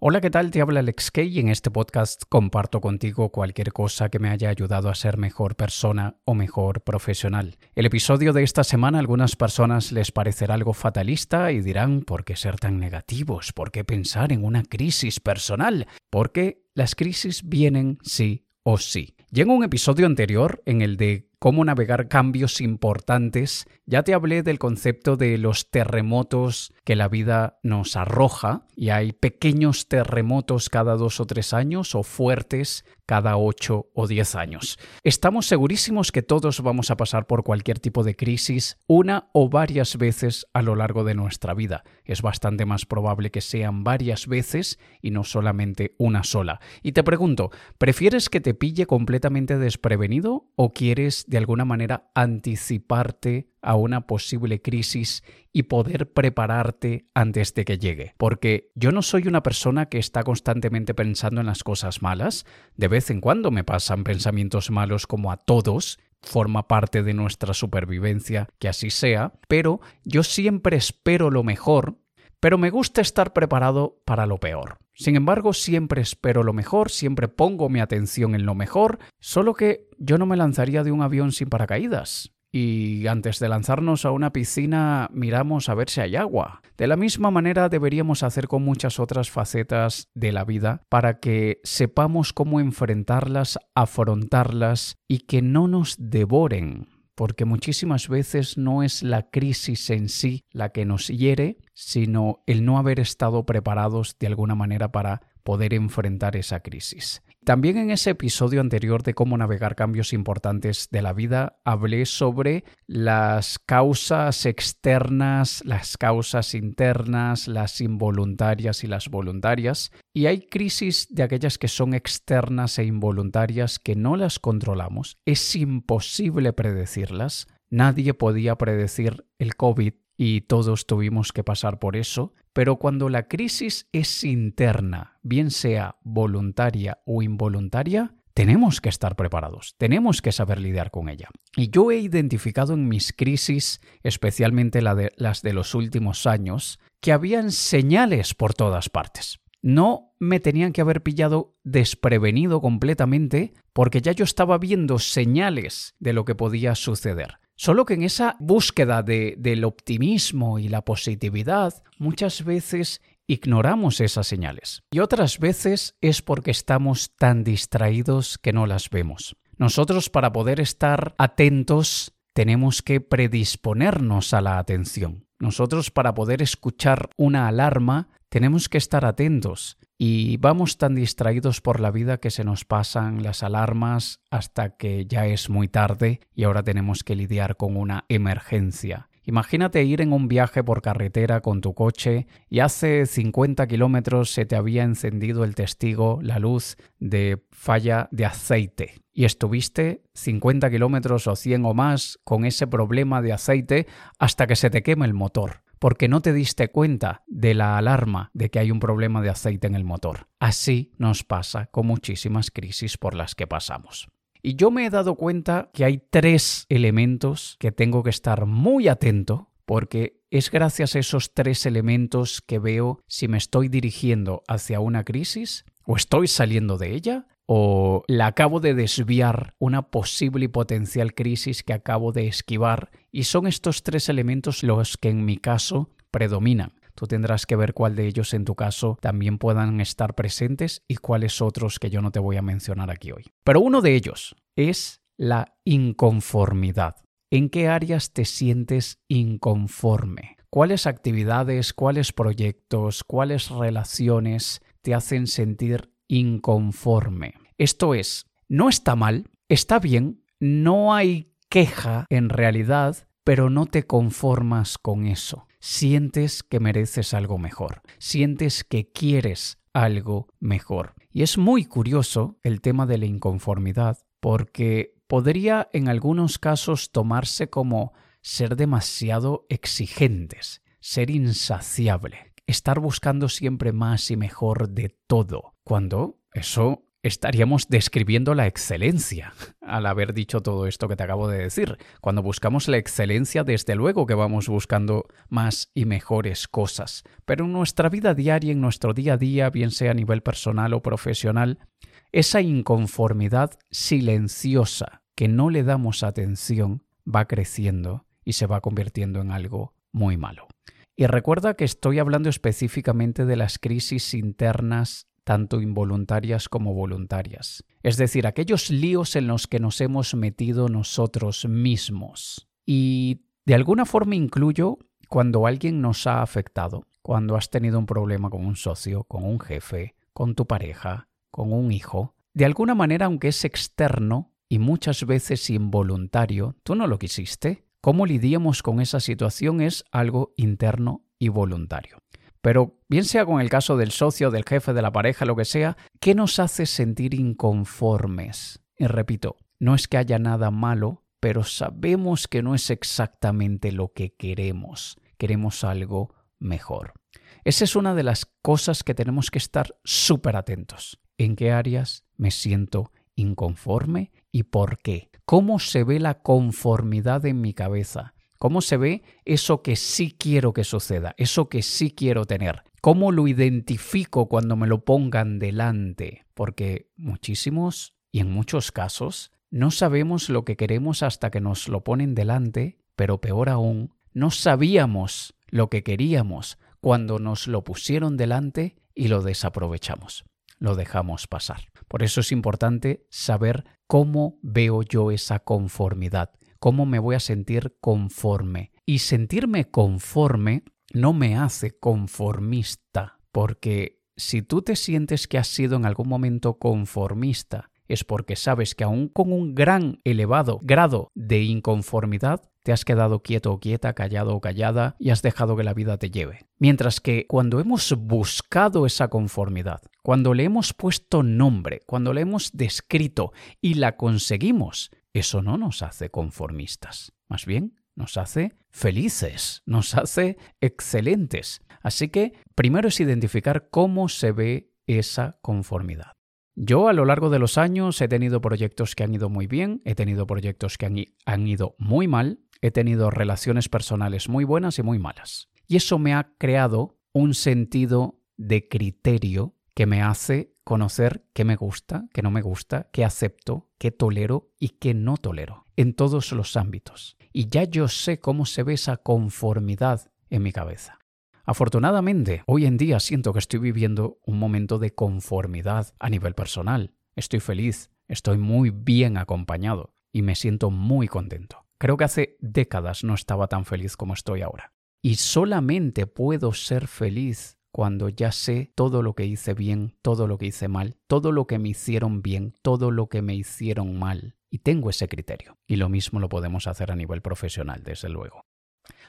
Hola, ¿qué tal? Te habla Alex Kay y en este podcast comparto contigo cualquier cosa que me haya ayudado a ser mejor persona o mejor profesional. El episodio de esta semana a algunas personas les parecerá algo fatalista y dirán ¿por qué ser tan negativos? ¿Por qué pensar en una crisis personal? Porque las crisis vienen sí o sí. Y en un episodio anterior, en el de cómo navegar cambios importantes. Ya te hablé del concepto de los terremotos que la vida nos arroja y hay pequeños terremotos cada dos o tres años o fuertes cada 8 o 10 años. Estamos segurísimos que todos vamos a pasar por cualquier tipo de crisis una o varias veces a lo largo de nuestra vida. Es bastante más probable que sean varias veces y no solamente una sola. Y te pregunto, ¿prefieres que te pille completamente desprevenido o quieres de alguna manera anticiparte a una posible crisis y poder prepararte antes de que llegue. Porque yo no soy una persona que está constantemente pensando en las cosas malas. De vez en cuando me pasan pensamientos malos como a todos, forma parte de nuestra supervivencia que así sea, pero yo siempre espero lo mejor, pero me gusta estar preparado para lo peor. Sin embargo, siempre espero lo mejor, siempre pongo mi atención en lo mejor, solo que yo no me lanzaría de un avión sin paracaídas y antes de lanzarnos a una piscina miramos a ver si hay agua. De la misma manera deberíamos hacer con muchas otras facetas de la vida para que sepamos cómo enfrentarlas, afrontarlas y que no nos devoren. Porque muchísimas veces no es la crisis en sí la que nos hiere, sino el no haber estado preparados de alguna manera para poder enfrentar esa crisis. También en ese episodio anterior de cómo navegar cambios importantes de la vida hablé sobre las causas externas, las causas internas, las involuntarias y las voluntarias. Y hay crisis de aquellas que son externas e involuntarias que no las controlamos. Es imposible predecirlas. Nadie podía predecir el COVID y todos tuvimos que pasar por eso, pero cuando la crisis es interna, bien sea voluntaria o involuntaria, tenemos que estar preparados, tenemos que saber lidiar con ella. Y yo he identificado en mis crisis, especialmente las de los últimos años, que habían señales por todas partes. No me tenían que haber pillado desprevenido completamente porque ya yo estaba viendo señales de lo que podía suceder. Solo que en esa búsqueda de, del optimismo y la positividad, muchas veces ignoramos esas señales. Y otras veces es porque estamos tan distraídos que no las vemos. Nosotros para poder estar atentos tenemos que predisponernos a la atención. Nosotros para poder escuchar una alarma tenemos que estar atentos y vamos tan distraídos por la vida que se nos pasan las alarmas hasta que ya es muy tarde y ahora tenemos que lidiar con una emergencia. Imagínate ir en un viaje por carretera con tu coche y hace 50 kilómetros se te había encendido el testigo, la luz de falla de aceite. Y estuviste 50 kilómetros o 100 o más con ese problema de aceite hasta que se te queme el motor porque no te diste cuenta de la alarma de que hay un problema de aceite en el motor. Así nos pasa con muchísimas crisis por las que pasamos. Y yo me he dado cuenta que hay tres elementos que tengo que estar muy atento porque es gracias a esos tres elementos que veo si me estoy dirigiendo hacia una crisis o estoy saliendo de ella o la acabo de desviar una posible y potencial crisis que acabo de esquivar y son estos tres elementos los que en mi caso predominan. Tú tendrás que ver cuál de ellos en tu caso también puedan estar presentes y cuáles otros que yo no te voy a mencionar aquí hoy. Pero uno de ellos es la inconformidad. ¿En qué áreas te sientes inconforme? ¿Cuáles actividades, cuáles proyectos, cuáles relaciones te hacen sentir inconforme. Esto es, no está mal, está bien, no hay queja en realidad, pero no te conformas con eso. Sientes que mereces algo mejor, sientes que quieres algo mejor. Y es muy curioso el tema de la inconformidad, porque podría en algunos casos tomarse como ser demasiado exigentes, ser insaciable, estar buscando siempre más y mejor de todo, cuando eso estaríamos describiendo la excelencia al haber dicho todo esto que te acabo de decir. Cuando buscamos la excelencia, desde luego que vamos buscando más y mejores cosas. Pero en nuestra vida diaria, en nuestro día a día, bien sea a nivel personal o profesional, esa inconformidad silenciosa que no le damos atención va creciendo y se va convirtiendo en algo muy malo. Y recuerda que estoy hablando específicamente de las crisis internas tanto involuntarias como voluntarias. Es decir, aquellos líos en los que nos hemos metido nosotros mismos. Y de alguna forma incluyo cuando alguien nos ha afectado, cuando has tenido un problema con un socio, con un jefe, con tu pareja, con un hijo. De alguna manera, aunque es externo y muchas veces involuntario, tú no lo quisiste. Cómo lidiamos con esa situación es algo interno y voluntario. Pero bien sea con el caso del socio, del jefe, de la pareja, lo que sea, ¿qué nos hace sentir inconformes? Y repito, no es que haya nada malo, pero sabemos que no es exactamente lo que queremos. Queremos algo mejor. Esa es una de las cosas que tenemos que estar súper atentos. ¿En qué áreas me siento inconforme y por qué? ¿Cómo se ve la conformidad en mi cabeza? ¿Cómo se ve eso que sí quiero que suceda, eso que sí quiero tener? ¿Cómo lo identifico cuando me lo pongan delante? Porque muchísimos y en muchos casos no sabemos lo que queremos hasta que nos lo ponen delante, pero peor aún, no sabíamos lo que queríamos cuando nos lo pusieron delante y lo desaprovechamos, lo dejamos pasar. Por eso es importante saber cómo veo yo esa conformidad, cómo me voy a sentir conforme. Y sentirme conforme no me hace conformista, porque si tú te sientes que has sido en algún momento conformista, es porque sabes que aún con un gran elevado grado de inconformidad, te has quedado quieto o quieta, callado o callada y has dejado que la vida te lleve. Mientras que cuando hemos buscado esa conformidad, cuando le hemos puesto nombre, cuando le hemos descrito y la conseguimos, eso no nos hace conformistas, más bien nos hace felices, nos hace excelentes. Así que primero es identificar cómo se ve esa conformidad. Yo a lo largo de los años he tenido proyectos que han ido muy bien, he tenido proyectos que han, han, ido muy mal, he tenido relaciones personales muy buenas y muy malas. Y eso me ha creado un sentido de criterio que me hace conocer qué me gusta, qué no me gusta, qué acepto, qué tolero y qué no tolero, en todos los ámbitos. Y ya yo sé cómo se ve esa conformidad en mi cabeza. Afortunadamente, hoy en día siento que estoy viviendo un momento de conformidad a nivel personal. Estoy feliz, estoy muy bien acompañado y me siento muy contento. Creo que hace décadas no estaba tan feliz como estoy ahora. Y solamente puedo ser feliz cuando ya sé todo lo que hice bien, todo lo que hice mal, todo lo que me hicieron bien, todo lo que me hicieron mal. Y tengo ese criterio. Y lo mismo lo podemos hacer a nivel profesional, desde luego.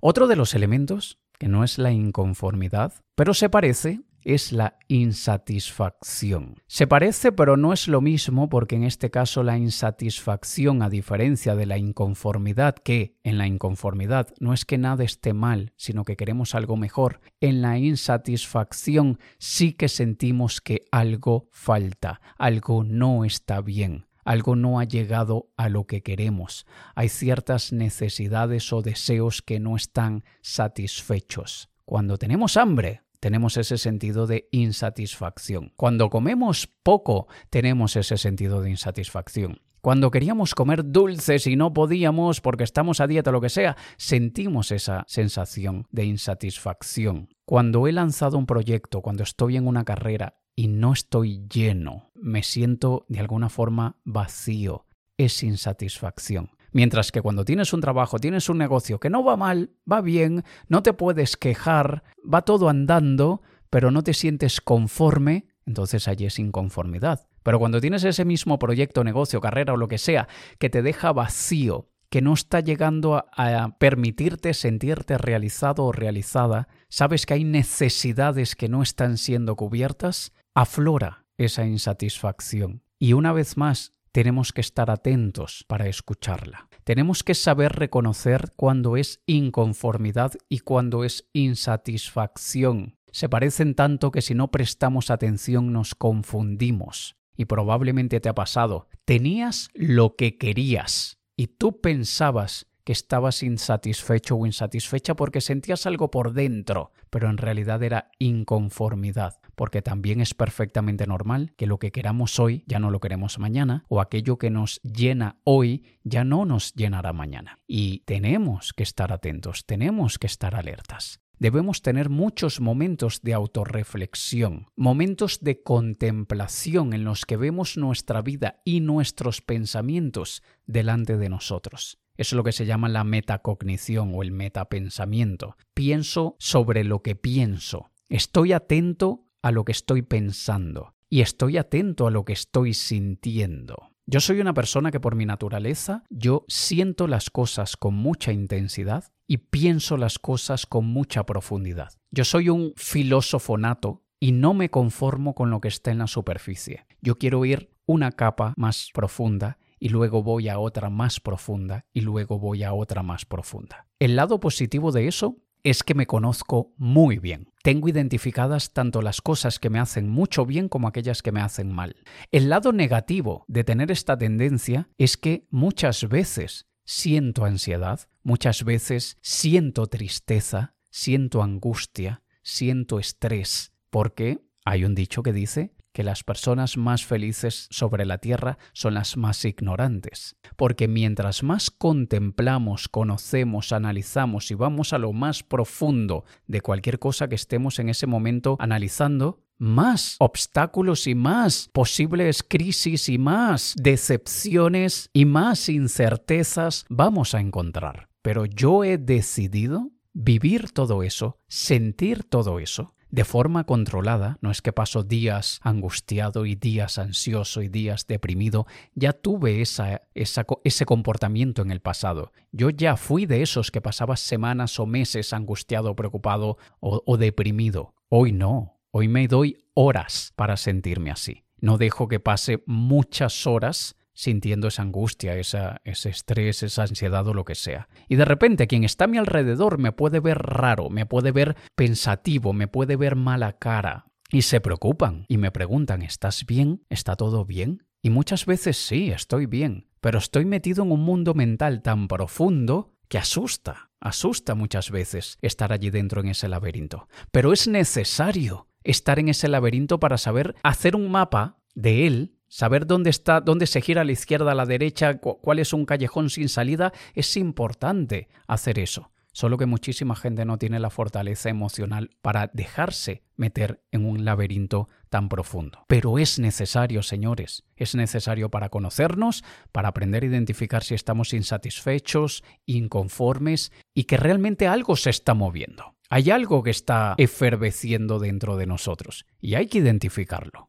Otro de los elementos, que no es la inconformidad, pero se parece, es la insatisfacción. Se parece pero no es lo mismo porque en este caso la insatisfacción, a diferencia de la inconformidad, que en la inconformidad no es que nada esté mal, sino que queremos algo mejor, en la insatisfacción sí que sentimos que algo falta, algo no está bien. Algo no ha llegado a lo que queremos. Hay ciertas necesidades o deseos que no están satisfechos. Cuando tenemos hambre, tenemos ese sentido de insatisfacción. Cuando comemos poco, tenemos ese sentido de insatisfacción. Cuando queríamos comer dulces y no podíamos porque estamos a dieta o lo que sea, sentimos esa sensación de insatisfacción. Cuando he lanzado un proyecto, cuando estoy en una carrera y no estoy lleno, me siento de alguna forma vacío, es insatisfacción. Mientras que cuando tienes un trabajo, tienes un negocio que no va mal, va bien, no te puedes quejar, va todo andando, pero no te sientes conforme, entonces allí es inconformidad. Pero cuando tienes ese mismo proyecto, negocio, carrera o lo que sea, que te deja vacío, que no está llegando a, permitirte sentirte realizado o realizada, sabes que hay necesidades que no están siendo cubiertas, aflora esa insatisfacción. Y una vez más, tenemos que estar atentos para escucharla. Tenemos que saber reconocer cuando es inconformidad y cuando es insatisfacción. Se parecen tanto que si no prestamos atención nos confundimos. y probablemente te ha pasado, tenías lo que querías y tú pensabas que estabas insatisfecho o insatisfecha porque sentías algo por dentro, pero en realidad era inconformidad, porque también es perfectamente normal que lo que queramos hoy ya no lo queremos mañana, o aquello que nos llena hoy ya no nos llenará mañana. Y tenemos que estar atentos, tenemos que estar alertas debemos tener muchos momentos de autorreflexión, momentos de contemplación en los que vemos nuestra vida y nuestros pensamientos delante de nosotros. Es lo que se llama la metacognición o el metapensamiento. Pienso sobre lo que pienso. Estoy atento a lo que estoy pensando y estoy atento a lo que estoy sintiendo. Yo soy una persona que por mi naturaleza yo siento las cosas con mucha intensidad y pienso las cosas con mucha profundidad. Yo soy un filósofo nato y no me conformo con lo que está en la superficie. Yo quiero ir una capa más profunda y luego voy a otra más profunda y luego voy a otra más profunda. El lado positivo de eso es que me conozco muy bien. Tengo identificadas tanto las cosas que me hacen mucho bien como aquellas que me hacen mal. El lado negativo de tener esta tendencia es que muchas veces siento ansiedad, muchas veces siento tristeza, siento angustia, siento estrés, porque hay un dicho que dice que las personas más felices sobre la tierra son las más ignorantes, porque mientras más contemplamos, conocemos, analizamos y vamos a lo más profundo de cualquier cosa que estemos en ese momento analizando, más obstáculos y más posibles crisis y más decepciones y más incertezas vamos a encontrar. Pero yo he decidido vivir todo eso, sentir todo eso, de forma controlada, no es que paso días angustiado y días ansioso y días deprimido, ya tuve esa, ese comportamiento en el pasado. Yo ya fui de esos que pasaba semanas o meses angustiado, preocupado o, o deprimido. Hoy no, hoy me doy horas para sentirme así. No dejo que pase muchas horas sintiendo esa angustia, esa, ese estrés, esa ansiedad o lo que sea. Y de repente quien está a mi alrededor me puede ver raro, me puede ver pensativo, me puede ver mala cara. Y se preocupan y me preguntan, ¿estás bien? ¿Está todo bien? Y muchas veces sí, estoy bien, pero estoy metido en un mundo mental tan profundo que asusta, asusta muchas veces estar allí dentro en ese laberinto. Pero es necesario estar en ese laberinto para saber hacer un mapa de él Saber dónde está, dónde se gira a la izquierda, a la derecha, cuál es un callejón sin salida, es importante hacer eso. Solo que muchísima gente no tiene la fortaleza emocional para dejarse meter en un laberinto tan profundo. Pero es necesario, señores, es necesario para conocernos, para aprender a identificar si estamos insatisfechos, inconformes y que realmente algo se está moviendo. Hay algo que está eferveciendo dentro de nosotros y hay que identificarlo.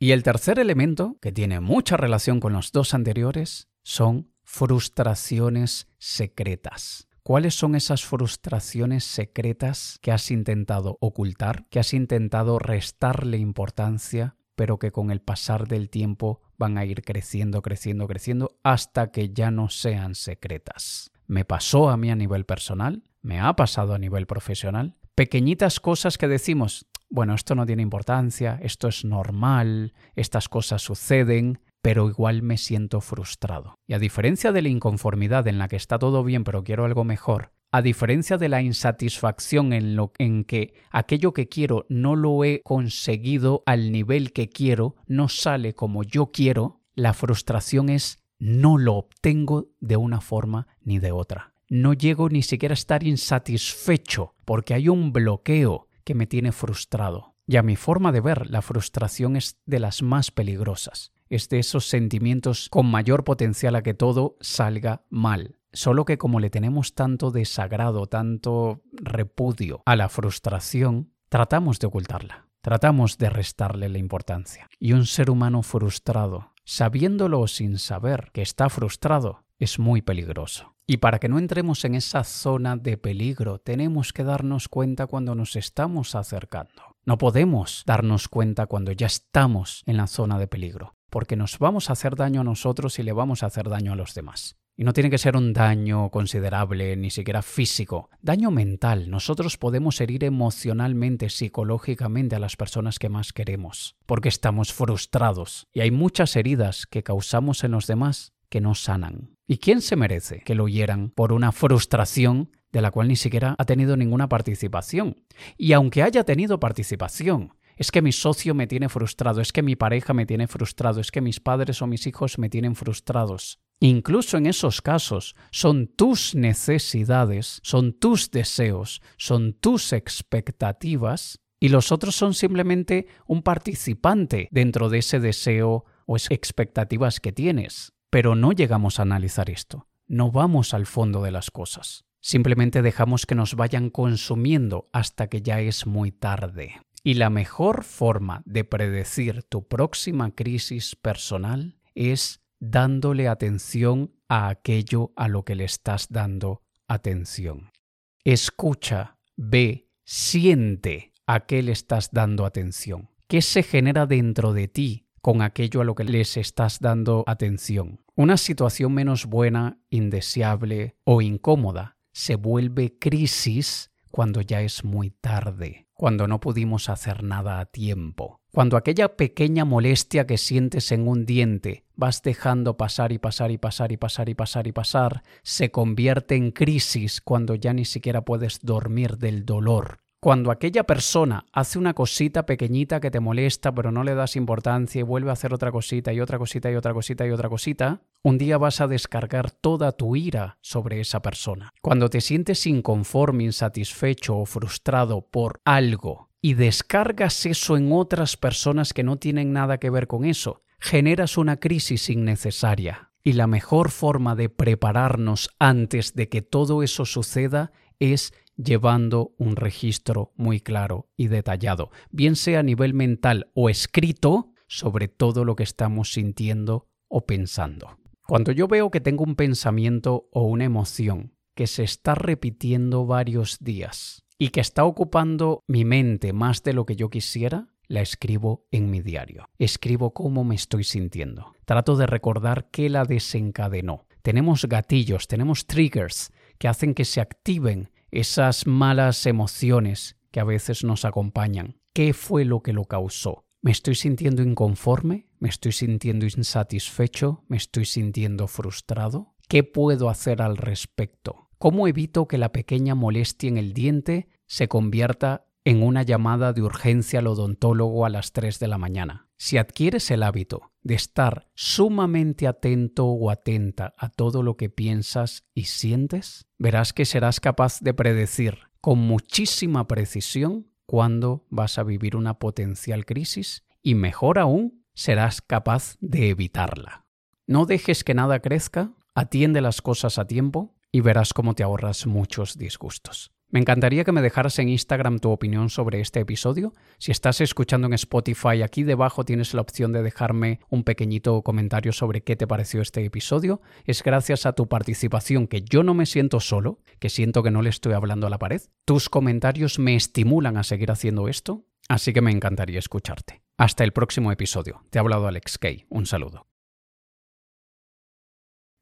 Y el tercer elemento, que tiene mucha relación con los dos anteriores, son frustraciones secretas. ¿Cuáles son esas frustraciones secretas que has intentado ocultar, que has intentado restarle importancia, pero que con el pasar del tiempo van a ir creciendo, creciendo, creciendo, hasta que ya no sean secretas? Me pasó a mí a nivel personal, me ha pasado a nivel profesional, pequeñitas cosas que decimos, bueno, esto no tiene importancia, esto es normal, estas cosas suceden, pero igual me siento frustrado. Y a diferencia de la inconformidad en la que está todo bien pero quiero algo mejor, a diferencia de la insatisfacción en lo en que aquello que quiero no lo he conseguido al nivel que quiero, no sale como yo quiero, la frustración es no lo obtengo de una forma ni de otra. No llego ni siquiera a estar insatisfecho porque hay un bloqueo que me tiene frustrado. Y a mi forma de ver, la frustración es de las más peligrosas. Es de esos sentimientos con mayor potencial a que todo salga mal. Solo que como le tenemos tanto desagrado, tanto repudio a la frustración, tratamos de ocultarla. Tratamos de restarle la importancia. Y un ser humano frustrado, sabiéndolo o sin saber que está frustrado, es muy peligroso. Y para que no entremos en esa zona de peligro, tenemos que darnos cuenta cuando nos estamos acercando. No podemos darnos cuenta cuando ya estamos en la zona de peligro, porque nos vamos a hacer daño a nosotros y le vamos a hacer daño a los demás. Y no tiene que ser un daño considerable, ni siquiera físico. Daño mental. Nosotros podemos herir emocionalmente, psicológicamente a las personas que más queremos, porque estamos frustrados. Y hay muchas heridas que causamos en los demás que no sanan. ¿Y quién se merece que lo hieran por una frustración de la cual ni siquiera ha tenido ninguna participación? Y aunque haya tenido participación, es que mi socio me tiene frustrado, es que mi pareja me tiene frustrado, es que mis padres o mis hijos me tienen frustrados. Incluso en esos casos son tus necesidades, son tus deseos, son tus expectativas y los otros son simplemente un participante dentro de ese deseo o expectativas que tienes. Pero no llegamos a analizar esto, no vamos al fondo de las cosas. Simplemente dejamos que nos vayan consumiendo hasta que ya es muy tarde. Y la mejor forma de predecir tu próxima crisis personal es dándole atención a aquello a lo que le estás dando atención. Escucha, ve, siente a qué le estás dando atención. ¿Qué se genera dentro de ti con aquello a lo que les estás dando atención? Una situación menos buena, indeseable o incómoda se vuelve crisis cuando ya es muy tarde, cuando no pudimos hacer nada a tiempo. Cuando aquella pequeña molestia que sientes en un diente vas dejando pasar y pasar y pasar y pasar y pasar y pasar, se convierte en crisis cuando ya ni siquiera puedes dormir del dolor. Cuando aquella persona hace una cosita pequeñita que te molesta pero no le das importancia y vuelve a hacer otra cosita y otra cosita y otra cosita y otra cosita, un día vas a descargar toda tu ira sobre esa persona. Cuando te sientes inconforme, insatisfecho o frustrado por algo y descargas eso en otras personas que no tienen nada que ver con eso, generas una crisis innecesaria. Y la mejor forma de prepararnos antes de que todo eso suceda es llevando un registro muy claro y detallado, bien sea a nivel mental o escrito, sobre todo lo que estamos sintiendo o pensando. Cuando yo veo que tengo un pensamiento o una emoción que se está repitiendo varios días, y que está ocupando mi mente más de lo que yo quisiera, la escribo en mi diario. Escribo cómo me estoy sintiendo. Trato de recordar qué la desencadenó. Tenemos gatillos, tenemos triggers que hacen que se activen esas malas emociones que a veces nos acompañan. ¿Qué fue lo que lo causó? ¿Me estoy sintiendo inconforme? ¿Me estoy sintiendo insatisfecho? ¿Me estoy sintiendo frustrado? ¿Qué puedo hacer al respecto? ¿Cómo evito que la pequeña molestia en el diente se convierta en una llamada de urgencia al odontólogo a las 3 de la mañana? Si adquieres el hábito de estar sumamente atento o atenta a todo lo que piensas y sientes, verás que serás capaz de predecir con muchísima precisión cuándo vas a vivir una potencial crisis y mejor aún, serás capaz de evitarla. No dejes que nada crezca, atiende las cosas a tiempo y verás cómo te ahorras muchos disgustos. Me encantaría que me dejaras en Instagram tu opinión sobre este episodio. Si estás escuchando en Spotify, aquí debajo tienes la opción de dejarme un pequeñito comentario sobre qué te pareció este episodio. Es gracias a tu participación que yo no me siento solo, que siento que no le estoy hablando a la pared. Tus comentarios me estimulan a seguir haciendo esto, así que me encantaría escucharte. Hasta el próximo episodio. Te ha hablado Alex Kay. Un saludo.